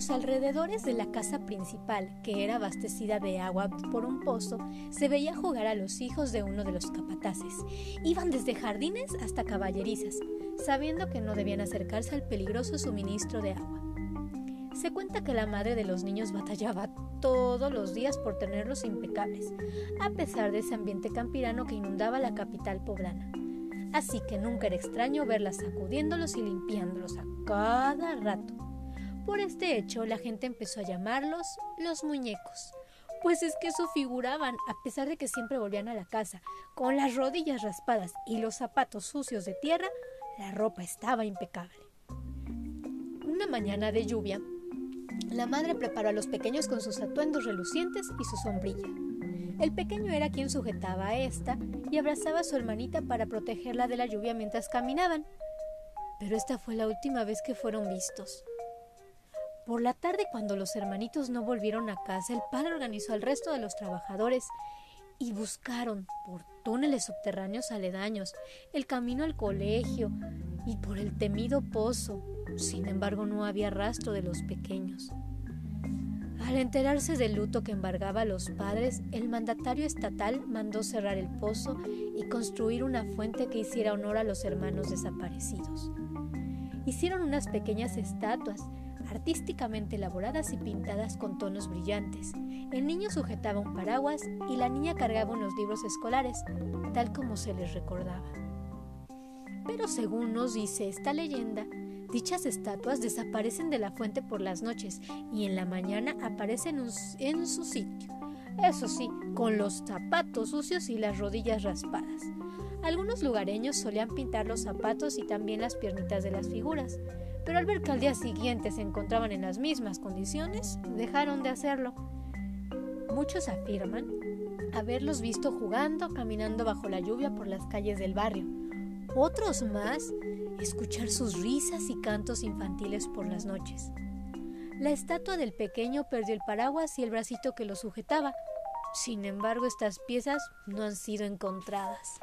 los alrededores de la casa principal, que era abastecida de agua por un pozo, se veía jugar a los hijos de uno de los capataces. Iban desde jardines hasta caballerizas, sabiendo que no debían acercarse al peligroso suministro de agua. Se cuenta que la madre de los niños batallaba todos los días por tenerlos impecables, a pesar de ese ambiente campirano que inundaba la capital poblana. Así que nunca era extraño verla sacudiéndolos y limpiándolos a cada rato. Por este hecho, la gente empezó a llamarlos los muñecos, pues es que eso figuraban, a pesar de que siempre volvían a la casa, con las rodillas raspadas y los zapatos sucios de tierra, la ropa estaba impecable. Una mañana de lluvia, la madre preparó a los pequeños con sus atuendos relucientes y su sombrilla. El pequeño era quien sujetaba a esta y abrazaba a su hermanita para protegerla de la lluvia mientras caminaban. Pero esta fue la última vez que fueron vistos. Por la tarde, cuando los hermanitos no volvieron a casa, el padre organizó al resto de los trabajadores y buscaron por túneles subterráneos aledaños, el camino al colegio y por el temido pozo. Sin embargo, no había rastro de los pequeños. Al enterarse del luto que embargaba a los padres, el mandatario estatal mandó cerrar el pozo y construir una fuente que hiciera honor a los hermanos desaparecidos. Hicieron unas pequeñas estatuas, artísticamente elaboradas y pintadas con tonos brillantes. El niño sujetaba un paraguas y la niña cargaba unos libros escolares, tal como se les recordaba. Pero según nos dice esta leyenda, Dichas estatuas desaparecen de la fuente por las noches y en la mañana aparecen en su sitio. Eso sí, con los zapatos sucios y las rodillas raspadas. Algunos lugareños solían pintar los zapatos y también las piernitas de las figuras, pero al ver que al día siguiente se encontraban en las mismas condiciones, dejaron de hacerlo. Muchos afirman haberlos visto jugando, caminando bajo la lluvia por las calles del barrio. Otros más escuchar sus risas y cantos infantiles por las noches. La estatua del pequeño perdió el paraguas y el bracito que lo sujetaba. Sin embargo, estas piezas no han sido encontradas.